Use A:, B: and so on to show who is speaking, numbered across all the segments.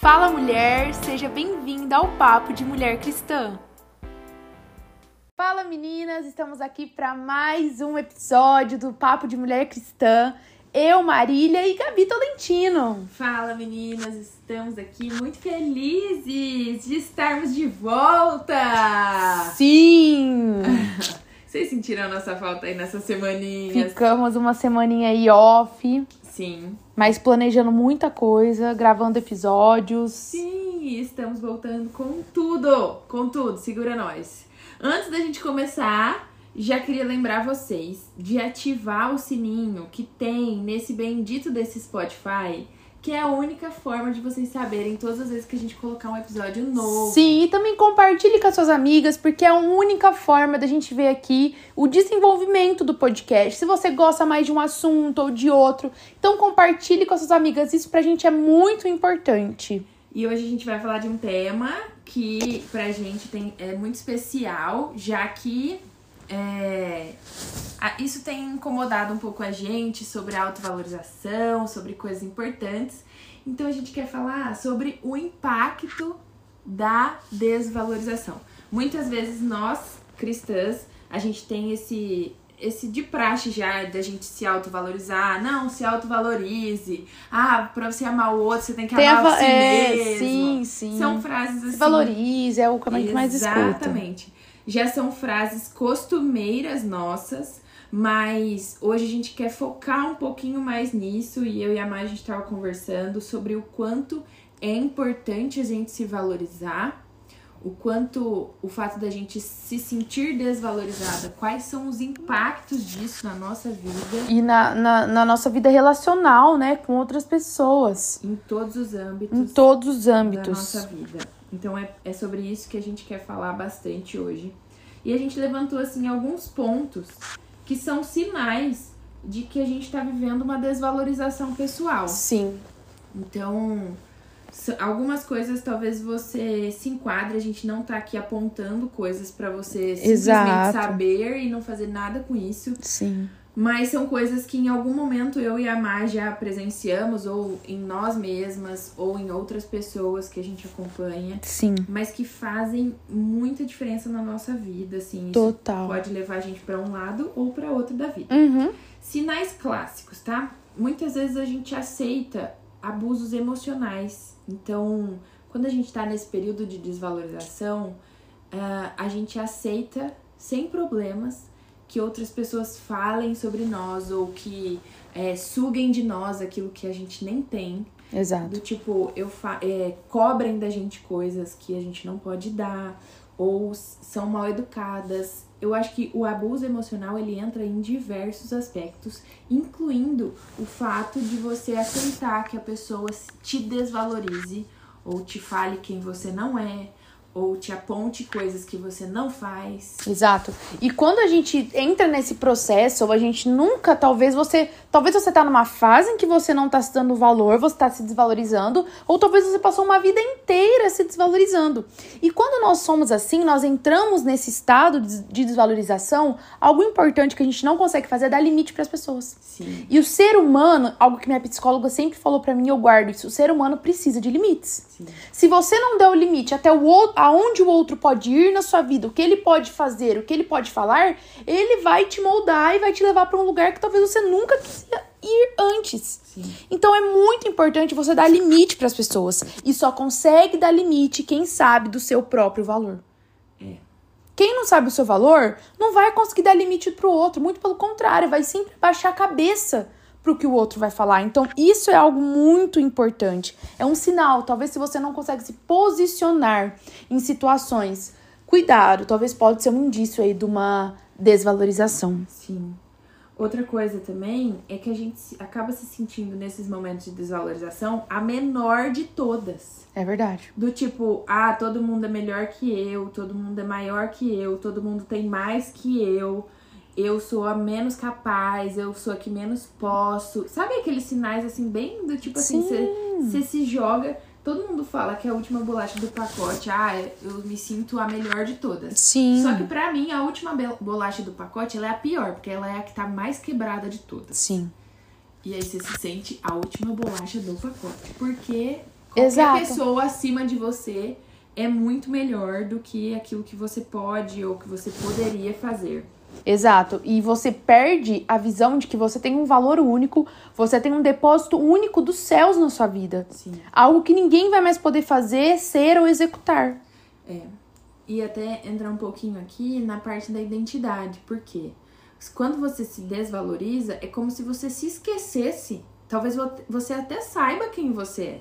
A: Fala mulher, seja bem-vinda ao Papo de Mulher Cristã. Fala meninas, estamos aqui para mais um episódio do Papo de Mulher Cristã. Eu, Marília e Gabi Tolentino.
B: Fala meninas, estamos aqui muito felizes de estarmos de volta!
A: Sim!
B: Vocês sentiram a nossa falta aí nessas semaninhas?
A: Ficamos uma semaninha aí off.
B: Sim.
A: Mas planejando muita coisa, gravando episódios.
B: Sim, estamos voltando com tudo, com tudo, segura nós. Antes da gente começar, já queria lembrar vocês de ativar o sininho que tem nesse bendito desse Spotify que é a única forma de vocês saberem todas as vezes que a gente colocar um episódio novo.
A: Sim, e também compartilhe com as suas amigas, porque é a única forma da gente ver aqui o desenvolvimento do podcast. Se você gosta mais de um assunto ou de outro, então compartilhe com as suas amigas. Isso pra gente é muito importante.
B: E hoje a gente vai falar de um tema que pra gente tem, é muito especial, já que é, isso tem incomodado um pouco a gente sobre autovalorização, sobre coisas importantes. Então a gente quer falar sobre o impacto da desvalorização. Muitas vezes nós, cristãs, a gente tem esse esse de praxe já da gente se autovalorizar. Não, se autovalorize. Ah, pra você amar o outro, você tem que tem amar a, si é, mesmo.
A: Sim, sim.
B: São frases assim. Se
A: valorize, é o que a gente mais escuta.
B: Exatamente já são frases costumeiras nossas, mas hoje a gente quer focar um pouquinho mais nisso e eu e a Mai a gente estava conversando sobre o quanto é importante a gente se valorizar, o quanto o fato da gente se sentir desvalorizada, quais são os impactos disso na nossa vida.
A: E na, na, na nossa vida relacional, né, com outras pessoas.
B: Em todos os âmbitos.
A: Em todos os âmbitos. Da
B: nossa vida. Então é, é sobre isso que a gente quer falar bastante hoje. E a gente levantou assim alguns pontos que são sinais de que a gente está vivendo uma desvalorização pessoal.
A: Sim.
B: Então, algumas coisas talvez você se enquadre, a gente não tá aqui apontando coisas para você simplesmente
A: Exato.
B: saber e não fazer nada com isso.
A: Sim.
B: Mas são coisas que em algum momento eu e a Mar já presenciamos, ou em nós mesmas, ou em outras pessoas que a gente acompanha.
A: Sim.
B: Mas que fazem muita diferença na nossa vida, assim.
A: Total.
B: pode levar a gente para um lado ou para outro da vida.
A: Uhum.
B: Sinais clássicos, tá? Muitas vezes a gente aceita abusos emocionais. Então, quando a gente tá nesse período de desvalorização, uh, a gente aceita sem problemas que outras pessoas falem sobre nós ou que é, suguem de nós aquilo que a gente nem tem.
A: Exato.
B: Do tipo, eu é, cobrem da gente coisas que a gente não pode dar ou são mal educadas. Eu acho que o abuso emocional ele entra em diversos aspectos, incluindo o fato de você aceitar que a pessoa te desvalorize ou te fale quem você não é, ou te aponte coisas que você não faz.
A: Exato. E quando a gente entra nesse processo, ou a gente nunca, talvez você, talvez você tá numa fase em que você não tá se dando valor, você tá se desvalorizando, ou talvez você passou uma vida inteira se desvalorizando. E quando nós somos assim, nós entramos nesse estado de desvalorização, algo importante que a gente não consegue fazer é dar limite para as pessoas.
B: Sim.
A: E o ser humano, algo que minha psicóloga sempre falou para mim, eu guardo isso, o ser humano precisa de limites.
B: Sim.
A: Se você não der o limite até o outro aonde o outro pode ir na sua vida, o que ele pode fazer, o que ele pode falar, ele vai te moldar e vai te levar para um lugar que talvez você nunca quisia ir antes.
B: Sim.
A: Então é muito importante você dar limite para as pessoas e só consegue dar limite quem sabe do seu próprio valor.
B: É.
A: Quem não sabe o seu valor não vai conseguir dar limite pro outro, muito pelo contrário, vai sempre baixar a cabeça pro que o outro vai falar. Então, isso é algo muito importante. É um sinal. Talvez se você não consegue se posicionar em situações, cuidado, talvez pode ser um indício aí de uma desvalorização.
B: Sim. Outra coisa também é que a gente acaba se sentindo nesses momentos de desvalorização a menor de todas.
A: É verdade.
B: Do tipo, ah, todo mundo é melhor que eu, todo mundo é maior que eu, todo mundo tem mais que eu eu sou a menos capaz, eu sou a que menos posso. Sabe aqueles sinais assim, bem do tipo assim, você se joga. Todo mundo fala que é a última bolacha do pacote, ah, eu me sinto a melhor de todas.
A: Sim.
B: Só que pra mim, a última bolacha do pacote, ela é a pior, porque ela é a que tá mais quebrada de todas.
A: Sim.
B: E aí você se sente a última bolacha do pacote. Porque Qualquer
A: Exato.
B: pessoa acima de você é muito melhor do que aquilo que você pode ou que você poderia fazer.
A: Exato. E você perde a visão de que você tem um valor único, você tem um depósito único dos céus na sua vida.
B: Sim.
A: Algo que ninguém vai mais poder fazer, ser ou executar.
B: É. E até entrar um pouquinho aqui na parte da identidade. Por quê? Quando você se desvaloriza, é como se você se esquecesse. Talvez vo- você até saiba quem você é.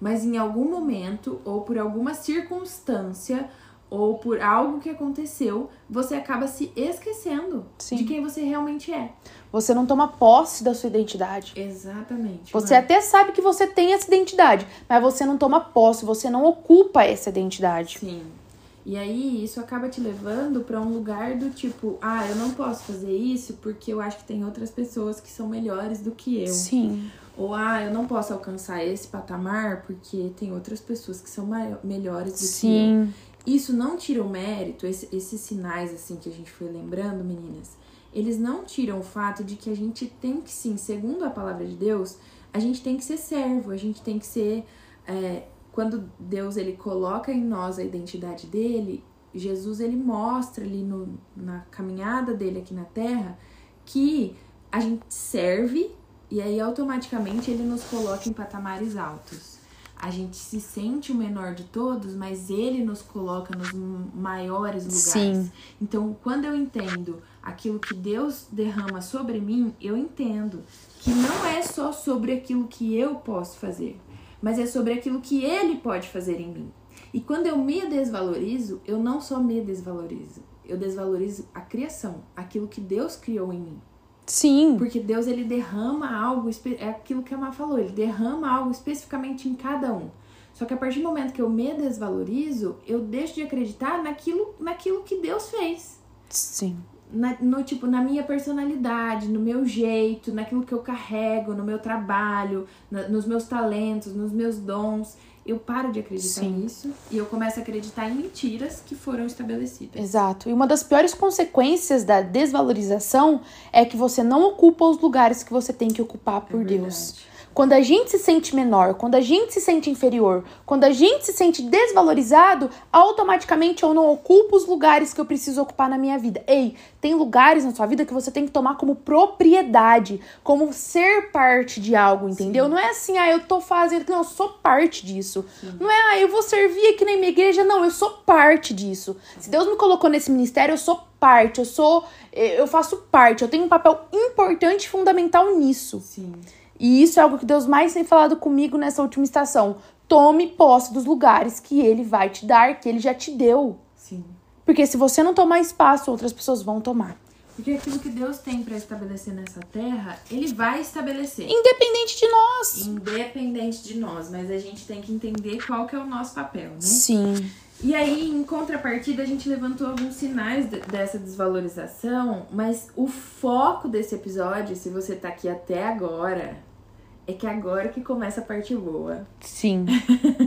B: Mas em algum momento, ou por alguma circunstância, ou por algo que aconteceu, você acaba se esquecendo
A: Sim.
B: de quem você realmente é.
A: Você não toma posse da sua identidade.
B: Exatamente.
A: Você
B: Mari.
A: até sabe que você tem essa identidade, mas você não toma posse, você não ocupa essa identidade.
B: Sim. E aí isso acaba te levando pra um lugar do tipo, ah, eu não posso fazer isso porque eu acho que tem outras pessoas que são melhores do que eu.
A: Sim.
B: Ou ah, eu não posso alcançar esse patamar porque tem outras pessoas que são melhores do que eu. Isso não tira o mérito, esse- esses sinais assim que a gente foi lembrando, meninas, eles não tiram o fato de que a gente tem que sim, segundo a palavra de Deus, a gente tem que ser servo, a gente tem que ser. é, quando Deus ele coloca em nós a identidade dele, Jesus ele mostra ali no, na caminhada dele aqui na Terra que a gente serve e aí automaticamente ele nos coloca em patamares altos. A gente se sente o menor de todos, mas ele nos coloca nos maiores lugares.
A: Sim.
B: Então, quando eu entendo aquilo que Deus derrama sobre mim, eu entendo que não é só sobre aquilo que eu posso fazer, mas é sobre aquilo que ele pode fazer em mim. E quando eu me desvalorizo, eu não só me desvalorizo, eu desvalorizo a criação, aquilo que Deus criou em mim.
A: Sim.
B: Porque Deus ele derrama algo, é aquilo que a Má falou, ele derrama algo especificamente em cada um. Só que a partir do momento que eu me desvalorizo, eu deixo de acreditar naquilo, naquilo que Deus fez.
A: Sim.
B: Na, no tipo, na minha personalidade, no meu jeito, naquilo que eu carrego, no meu trabalho, na- nos meus talentos, nos meus dons. Eu paro de acreditar
A: Sim.
B: nisso e eu começo a acreditar em mentiras que foram estabelecidas.
A: Exato. E uma das piores consequências da desvalorização é que você não ocupa os lugares que você tem que ocupar por
B: É
A: Deus. Quando a gente se sente menor, quando a gente se sente inferior, quando a gente se sente desvalorizado, automaticamente eu não ocupo os lugares que eu preciso ocupar na minha vida. Ei, tem lugares na sua vida que você tem que tomar como propriedade, como ser parte de algo, entendeu? Não é assim, ah, eu tô fazendo, não, eu sou parte disso. Não é, ah, eu vou servir aqui na minha igreja, não, eu sou parte disso. Se Deus me colocou nesse ministério, eu sou parte, eu sou, eh, eu faço parte, eu tenho um papel importante e fundamental nisso.
B: Sim.
A: E isso é algo que Deus mais tem falado comigo nessa última estação. Tome posse dos lugares que ele vai te dar, que ele já te deu.
B: Sim.
A: Porque se você não tomar espaço, outras pessoas vão tomar.
B: Porque aquilo que Deus tem pra estabelecer nessa terra, ele vai estabelecer.
A: Independente de nós.
B: Independente de nós, mas a gente tem que entender qual que é o nosso papel, né?
A: Sim.
B: E aí, em contrapartida, a gente levantou alguns sinais de- dessa desvalorização, mas o foco desse episódio, se você tá aqui até agora, é que agora que começa a parte boa.
A: Sim.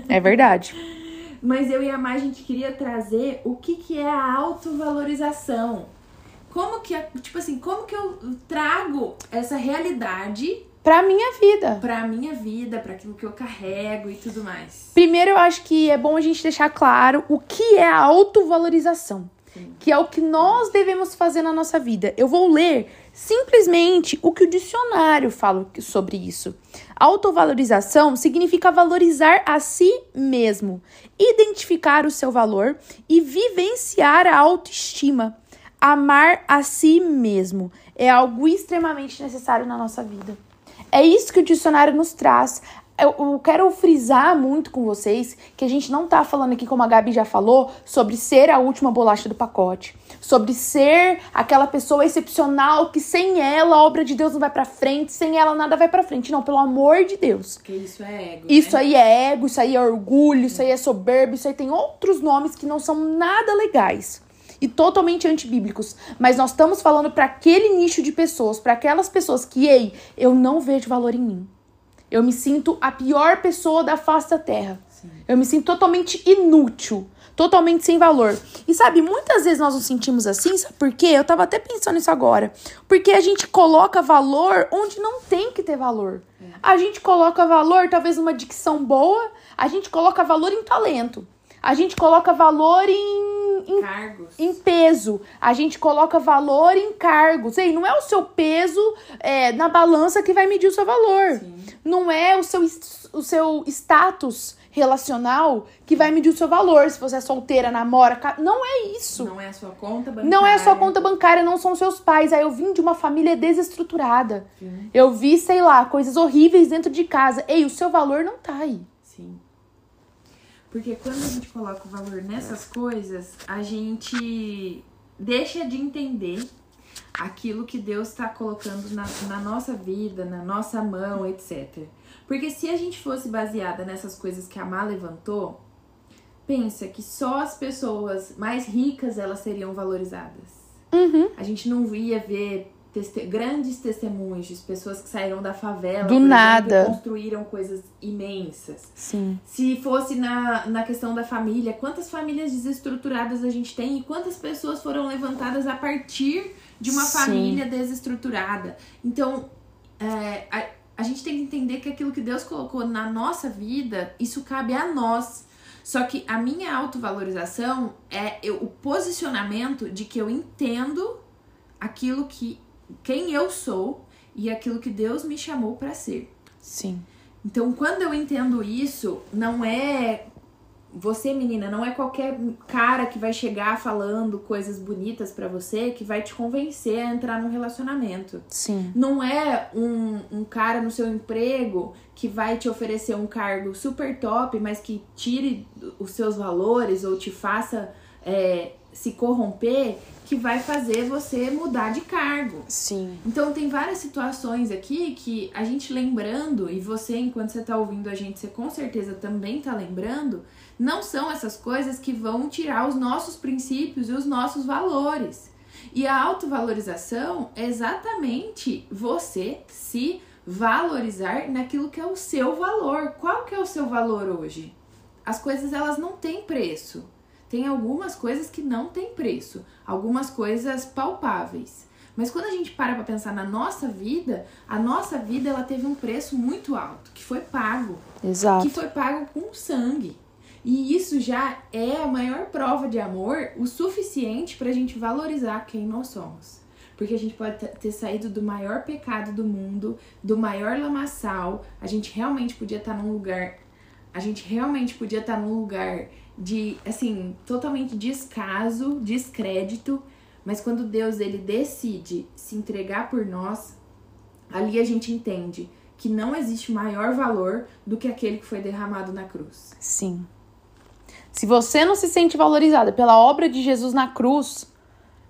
A: É verdade.
B: Mas eu e a Má, a gente queria trazer o que, que é a autovalorização. Como que, tipo assim, como que eu trago essa realidade
A: Pra minha vida.
B: pra minha vida, pra aquilo que eu carrego e tudo mais.
A: Primeiro, eu acho que é bom a gente deixar claro o que é a autovalorização. Que é o que nós devemos fazer na nossa vida. Eu vou ler simplesmente o que o dicionário fala sobre isso. Autovalorização significa valorizar a si mesmo, identificar o seu valor e vivenciar a autoestima. Amar a si mesmo é algo extremamente necessário na nossa vida. É isso que o dicionário nos traz. Eu, eu quero frisar muito com vocês que a gente não tá falando aqui, como a Gabi já falou, sobre ser a última bolacha do pacote. Sobre ser aquela pessoa excepcional que sem ela a obra de Deus não vai pra frente, sem ela nada vai pra frente. Não, pelo amor de Deus.
B: Porque isso é ego.
A: Isso
B: né?
A: aí é ego, isso aí é orgulho, isso aí é soberbo, isso aí tem outros nomes que não são nada legais e totalmente antibíblicos. Mas nós estamos falando para aquele nicho de pessoas, para aquelas pessoas que, ei, eu não vejo valor em mim. Eu me sinto a pior pessoa da face da terra.
B: Sim.
A: Eu me sinto totalmente inútil, totalmente sem valor. E sabe, muitas vezes nós nos sentimos assim, sabe por quê? Eu tava até pensando nisso agora. Porque a gente coloca valor onde não tem que ter valor. A gente coloca valor, talvez, numa dicção boa, a gente coloca valor em talento. A gente coloca valor em, em,
B: Cargos.
A: em peso. A gente coloca valor em cargos. Ei, não é o seu peso é, na balança que vai medir o seu valor.
B: Sim.
A: Não é o seu, o seu status relacional que vai medir o seu valor. Se você é solteira, namora, não é isso.
B: Não é a sua conta bancária.
A: Não é a sua conta bancária, não são seus pais. Aí eu vim de uma família desestruturada.
B: Sim.
A: Eu vi, sei lá, coisas horríveis dentro de casa. Ei, o seu valor não tá aí.
B: Porque quando a gente coloca o valor nessas coisas, a gente deixa de entender aquilo que Deus está colocando na, na nossa vida, na nossa mão, etc. Porque se a gente fosse baseada nessas coisas que a Má levantou, pensa que só as pessoas mais ricas elas seriam valorizadas.
A: Uhum.
B: A gente não ia ver teste- grandes testemunhos de pessoas que saíram da favela,
A: Do nada.
B: exemplo, construíram coisas imensas.
A: Sim.
B: Se fosse na, na questão da família, quantas famílias desestruturadas a gente tem e quantas pessoas foram levantadas a partir de uma
A: Sim.
B: família desestruturada. Então, é, a, a gente tem que entender que aquilo que Deus colocou na nossa vida, isso cabe a nós. Só que a minha autovalorização é eu- o posicionamento de que eu entendo aquilo que quem eu sou e aquilo que Deus me chamou para ser.
A: Sim.
B: Então, quando eu entendo isso, não é você, menina, não é qualquer cara que vai chegar falando coisas bonitas pra você que vai te convencer a entrar num relacionamento.
A: Sim.
B: Não é um, um cara no seu emprego que vai te oferecer um cargo super top, mas que tire os seus valores ou te faça é, se corromper, que vai fazer você mudar de cargo.
A: Sim.
B: Então tem várias situações aqui que a gente lembrando, e você, enquanto você tá ouvindo a gente, você com certeza também tá lembrando, não são essas coisas que vão tirar os nossos princípios e os nossos valores. E a autovalorização é exatamente você se valorizar naquilo que é o seu valor. Qual que é o seu valor hoje? As coisas elas não têm preço. Tem algumas coisas que não têm preço, algumas coisas palpáveis. Mas quando a gente para para pensar na nossa vida, a nossa vida ela teve um preço muito alto, que foi pago,
A: Exato.
B: que foi pago com sangue. E isso já é a maior prova de amor, o suficiente para a gente valorizar quem nós somos. Porque a gente pode ter saído do maior pecado do mundo, do maior lamaçal, a gente realmente podia estar num lugar, a gente realmente podia estar num lugar de, assim, totalmente descaso, descrédito, mas quando Deus ele decide se entregar por nós, ali a gente entende que não existe maior valor do que aquele que foi derramado na cruz.
A: Sim. Se você não se sente valorizada pela obra de Jesus na cruz,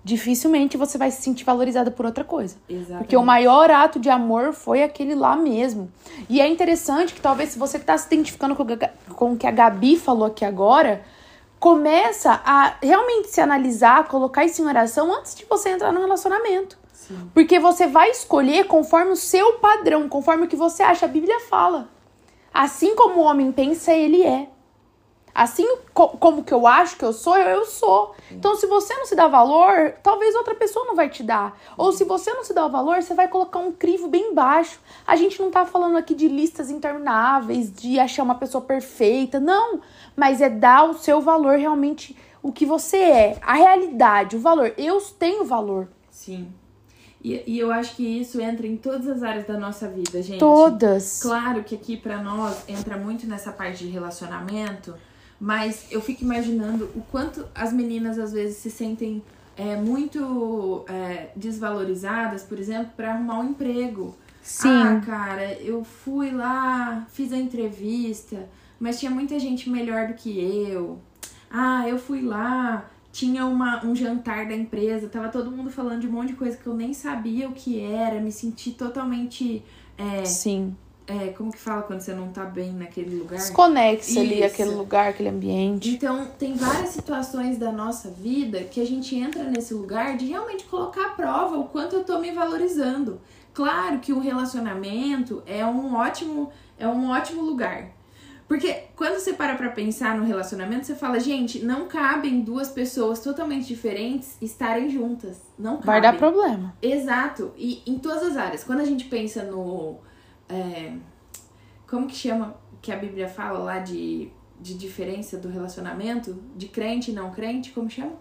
A: dificilmente você vai se sentir valorizada por outra coisa.
B: Exatamente.
A: Porque o maior ato de amor foi aquele lá mesmo. E é interessante que talvez se você está se identificando com o que a Gabi falou aqui agora, começa a realmente se analisar, colocar isso em oração antes de você entrar no relacionamento.
B: Sim.
A: Porque você vai escolher conforme o seu padrão, conforme o que você acha. A Bíblia fala. Assim como o homem pensa, ele é. Assim co- como que eu acho que eu sou, eu, eu sou. Então, se você não se dá valor, talvez outra pessoa não vai te dar. Ou se você não se dá o valor, você vai colocar um crivo bem baixo. A gente não tá falando aqui de listas intermináveis, de achar uma pessoa perfeita. Não. Mas é dar o seu valor realmente, o que você é. A realidade, o valor. Eu tenho valor.
B: Sim. E, e eu acho que isso entra em todas as áreas da nossa vida, gente.
A: Todas.
B: Claro que aqui pra nós entra muito nessa parte de relacionamento, mas eu fico imaginando o quanto as meninas às vezes se sentem é, muito é, desvalorizadas, por exemplo, pra arrumar um emprego.
A: Sim.
B: Ah, cara, eu fui lá, fiz a entrevista, mas tinha muita gente melhor do que eu. Ah, eu fui lá, tinha uma, um jantar da empresa, tava todo mundo falando de um monte de coisa que eu nem sabia o que era, me senti totalmente. É,
A: Sim.
B: É, como que fala quando você não tá bem naquele lugar?
A: Desconexe ali aquele lugar, aquele ambiente.
B: Então, tem várias situações da nossa vida que a gente entra nesse lugar de realmente colocar à prova o quanto eu tô me valorizando. Claro que o relacionamento é um ótimo, é um ótimo lugar. Porque quando você para pra pensar no relacionamento, você fala, gente, não cabem duas pessoas totalmente diferentes estarem juntas. Não cabem.
A: Vai dar problema.
B: Exato. E em todas as áreas. Quando a gente pensa no. É, como que chama? Que a Bíblia fala lá de, de diferença do relacionamento? De crente e não crente? Como chama?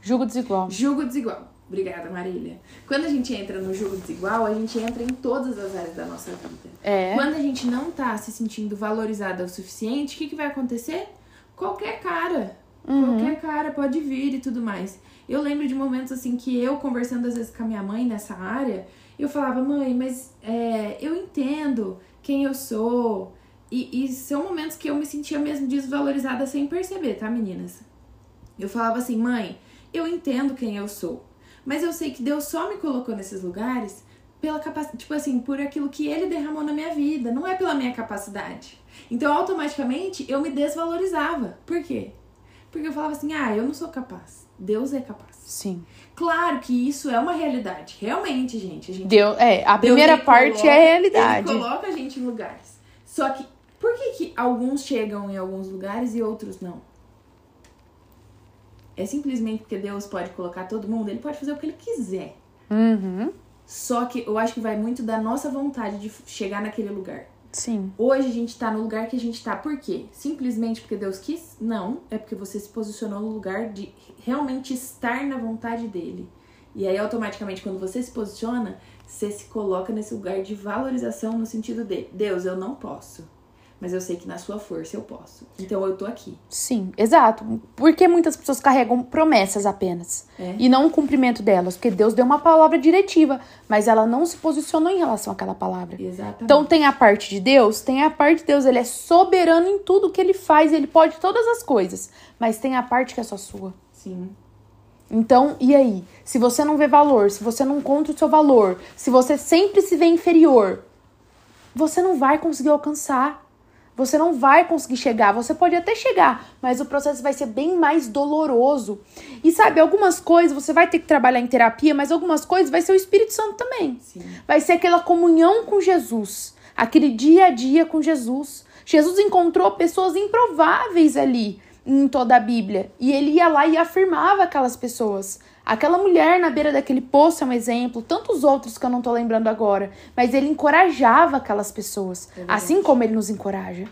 A: Julgo desigual.
B: Julgo desigual. Obrigada, Marília. Quando a gente entra no julgo desigual, a gente entra em todas as áreas da nossa vida.
A: É.
B: Quando a gente não tá se sentindo valorizada o suficiente, o que, que vai acontecer? Qualquer cara.
A: Uhum.
B: Qualquer cara pode vir e tudo mais. Eu lembro de momentos assim que eu, conversando às vezes com a minha mãe nessa área, eu falava, mãe, mas é, eu entendo quem eu sou. E, e são momentos que eu me sentia mesmo desvalorizada sem perceber, tá, meninas? Eu falava assim, mãe, eu entendo quem eu sou. Mas eu sei que Deus só me colocou nesses lugares pela capacidade, tipo assim, por aquilo que ele derramou na minha vida, não é pela minha capacidade. Então, automaticamente, eu me desvalorizava. Por quê? Porque eu falava assim: "Ah, eu não sou capaz. Deus é capaz".
A: Sim.
B: Claro que isso é uma realidade. Realmente, gente, a gente
A: Deu, é, a
B: Deus,
A: primeira
B: ele
A: parte
B: coloca-
A: é a realidade.
B: Ele coloca a gente em lugares. Só que por que que alguns chegam em alguns lugares e outros não? É simplesmente porque Deus pode colocar todo mundo, ele pode fazer o que ele quiser.
A: Uhum.
B: Só que eu acho que vai muito da nossa vontade de chegar naquele lugar.
A: Sim.
B: Hoje a gente tá no lugar que a gente tá. Por quê? Simplesmente porque Deus quis? Não. É porque você se posicionou no lugar de realmente estar na vontade dele. E aí, automaticamente, quando você se posiciona, você se coloca nesse lugar de valorização no sentido de Deus, eu não posso. Mas eu sei que na sua força eu posso. Então eu tô aqui.
A: Sim, exato. Porque muitas pessoas carregam promessas apenas.
B: É.
A: E não o cumprimento delas. Porque Deus deu uma palavra diretiva, mas ela não se posicionou em relação àquela palavra.
B: Exatamente.
A: Então tem a parte de Deus, tem a parte de Deus, ele é soberano em tudo que ele faz, ele pode todas as coisas, mas tem a parte que é só sua.
B: Sim.
A: Então, e aí? Se você não vê valor, se você não encontra o seu valor, se você sempre se vê inferior, você não vai conseguir alcançar. Você não vai conseguir chegar. Você pode até chegar, mas o processo vai ser bem mais doloroso. E sabe, algumas coisas você vai ter que trabalhar em terapia, mas algumas coisas vai ser o Espírito Santo também.
B: Sim.
A: Vai ser aquela comunhão com Jesus, aquele dia a dia com Jesus. Jesus encontrou pessoas improváveis ali em toda a Bíblia e ele ia lá e afirmava aquelas pessoas. Aquela mulher na beira daquele poço é um exemplo, tantos outros que eu não tô lembrando agora, mas ele encorajava aquelas pessoas,
B: É
A: assim como ele nos encoraja.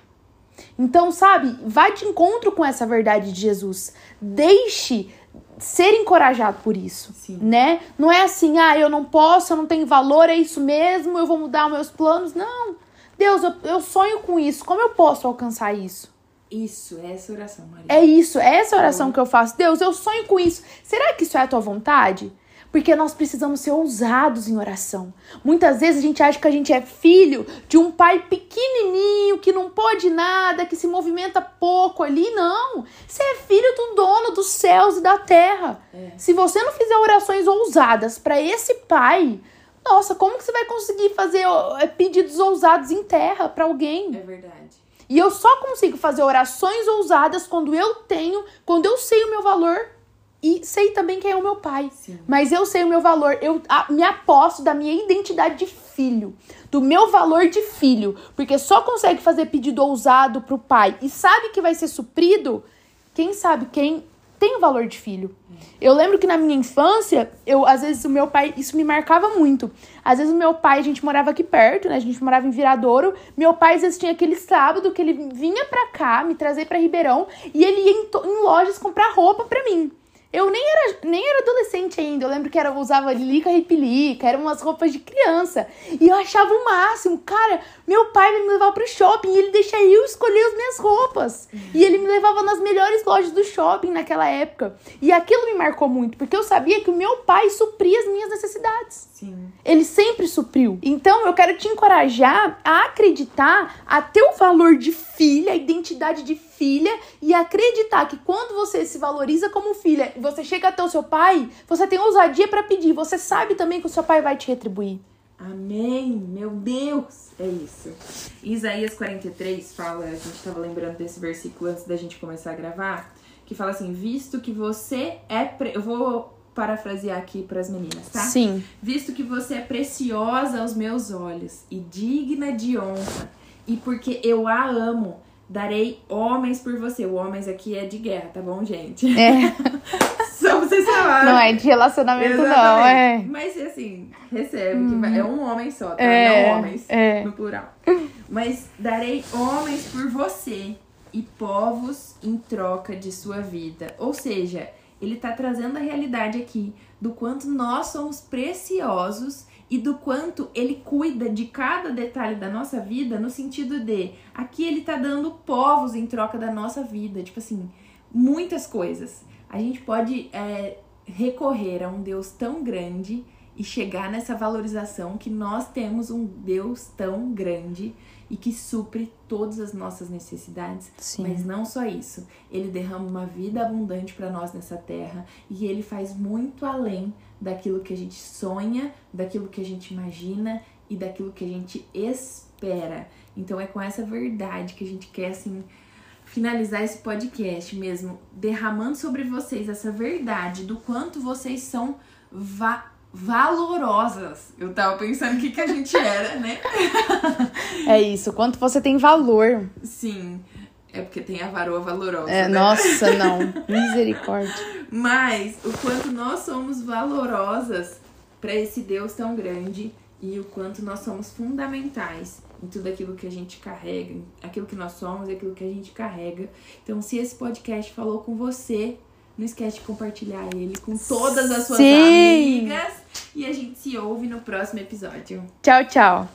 A: Então, sabe, vai de encontro com essa verdade de Jesus. Deixe ser encorajado por isso,
B: Sim.
A: né? Não é assim, ah, eu não posso, eu não tenho valor, é isso mesmo, eu vou mudar os meus planos. Não. Deus, eu, eu sonho com isso. Como eu posso alcançar isso?
B: Isso, é essa oração, Maria.
A: É isso, é essa oração que eu faço. Deus, eu sonho com isso. Será que isso é a tua vontade? Porque nós precisamos ser ousados em oração. Muitas vezes a gente acha que a gente é filho de um pai pequenininho, que não pode nada, que se movimenta pouco ali. Não. Você é filho do dono dos céus e da terra.
B: É.
A: Se você não fizer orações ousadas para esse pai, nossa, como que você vai conseguir fazer é, pedidos ousados em terra para alguém?
B: É verdade.
A: E eu só consigo fazer orações ousadas quando eu tenho, quando eu sei o meu valor e sei também quem é o meu pai.
B: Sim.
A: Mas eu sei o meu valor, eu me aposto da minha identidade de filho, do meu valor de filho, porque só consegue fazer pedido ousado pro pai e sabe que vai ser suprido quem sabe quem tem o valor de filho. Eu lembro que na minha infância, eu às vezes o meu pai, isso me marcava muito. Às vezes o meu pai, a gente morava aqui perto, né? A gente morava em Viradouro. Meu pai às vezes tinha aquele sábado que ele vinha pra cá, me trazer pra Ribeirão, e ele ia em, em lojas comprar roupa pra mim. Eu nem era, nem era adolescente ainda. Eu lembro que era, eu usava lica ripilica, eram umas roupas de criança. E eu achava o máximo. Cara, meu pai me levava pro shopping e ele deixava eu escolher as minhas roupas. E ele me levava nas melhores lojas do shopping naquela época. E aquilo me marcou muito, porque eu sabia que o meu pai supria as minhas necessidades.
B: Sim.
A: Ele sempre supriu. Então eu quero te encorajar a acreditar, a ter o valor de filha, a identidade de filha e acreditar que quando você se valoriza como filha você chega até o seu pai, você tem ousadia pra pedir. Você sabe também que o seu pai vai te retribuir.
B: Amém, meu Deus! É isso. Isaías 43 fala, a gente tava lembrando desse versículo antes da gente começar a gravar, que fala assim: visto que você é. Pre... Eu vou parafrasear aqui pras meninas, tá?
A: Sim.
B: Visto que você é preciosa aos meus olhos e digna de honra, e porque eu a amo, Darei homens por você. O homens aqui é de guerra, tá bom, gente?
A: É.
B: Só vocês falarem.
A: Não é de relacionamento, não,
B: Exatamente.
A: é.
B: Mas assim, recebe, que vai- é um homem só, tá?
A: É,
B: Não homens,
A: é.
B: no plural. Mas darei homens por você e povos em troca de sua vida. Ou seja, ele tá trazendo a realidade aqui do quanto nós somos preciosos e do quanto ele cuida de cada detalhe da nossa vida no sentido de aqui ele tá dando povos em troca da nossa vida, tipo assim, muitas coisas. A gente pode é, recorrer a um Deus tão grande e chegar nessa valorização que nós temos um Deus tão grande e que supre todas as nossas necessidades.
A: Sim.
B: Mas não só isso, ele derrama uma vida abundante para nós nessa terra e ele faz muito além daquilo que a gente sonha, daquilo que a gente imagina e daquilo que a gente espera. Então é com essa verdade que a gente quer assim finalizar esse podcast mesmo, derramando sobre vocês essa verdade do quanto vocês são va- valorosas. Eu tava pensando o que, que a gente era, né?
A: É isso, quanto você tem valor.
B: Sim. É porque tem a varoa valorosa.
A: É,
B: né?
A: nossa, não. Misericórdia.
B: Mas o quanto nós somos valorosas para esse Deus tão grande e o quanto nós somos fundamentais em tudo aquilo que a gente carrega, aquilo que nós somos e aquilo que a gente carrega. Então, se esse podcast falou com você, não esquece de compartilhar ele com todas as suas
A: Sim.
B: amigas e a gente se ouve no próximo episódio.
A: Tchau, tchau.